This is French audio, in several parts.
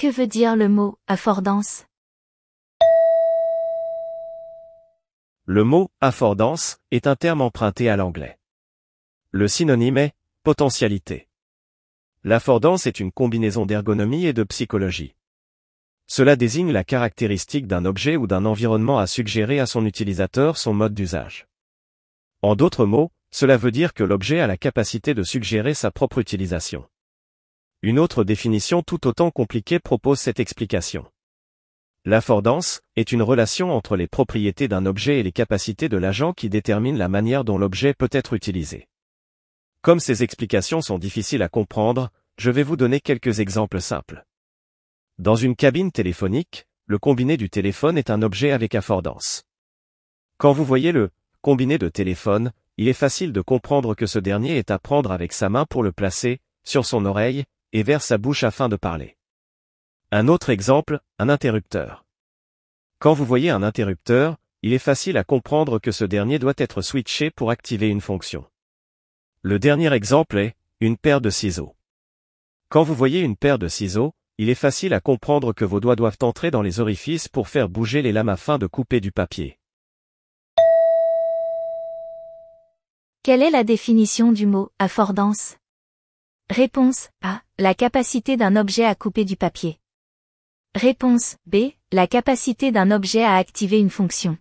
Que veut dire le mot affordance? Le mot affordance est un terme emprunté à l'anglais. Le synonyme est potentialité. L'affordance est une combinaison d'ergonomie et de psychologie. Cela désigne la caractéristique d'un objet ou d'un environnement à suggérer à son utilisateur son mode d'usage. En d'autres mots, cela veut dire que l'objet a la capacité de suggérer sa propre utilisation. Une autre définition tout autant compliquée propose cette explication. L'affordance est une relation entre les propriétés d'un objet et les capacités de l'agent qui détermine la manière dont l'objet peut être utilisé. Comme ces explications sont difficiles à comprendre, je vais vous donner quelques exemples simples. Dans une cabine téléphonique, le combiné du téléphone est un objet avec affordance. Quand vous voyez le combiné de téléphone, il est facile de comprendre que ce dernier est à prendre avec sa main pour le placer, sur son oreille, et vers sa bouche afin de parler. Un autre exemple, un interrupteur. Quand vous voyez un interrupteur, il est facile à comprendre que ce dernier doit être switché pour activer une fonction. Le dernier exemple est, une paire de ciseaux. Quand vous voyez une paire de ciseaux, il est facile à comprendre que vos doigts doivent entrer dans les orifices pour faire bouger les lames afin de couper du papier. Quelle est la définition du mot affordance? Réponse A. La capacité d'un objet à couper du papier. Réponse B. La capacité d'un objet à activer une fonction.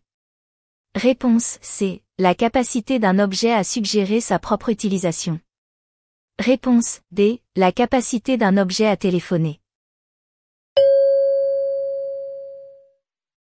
Réponse C. La capacité d'un objet à suggérer sa propre utilisation. Réponse D. La capacité d'un objet à téléphoner.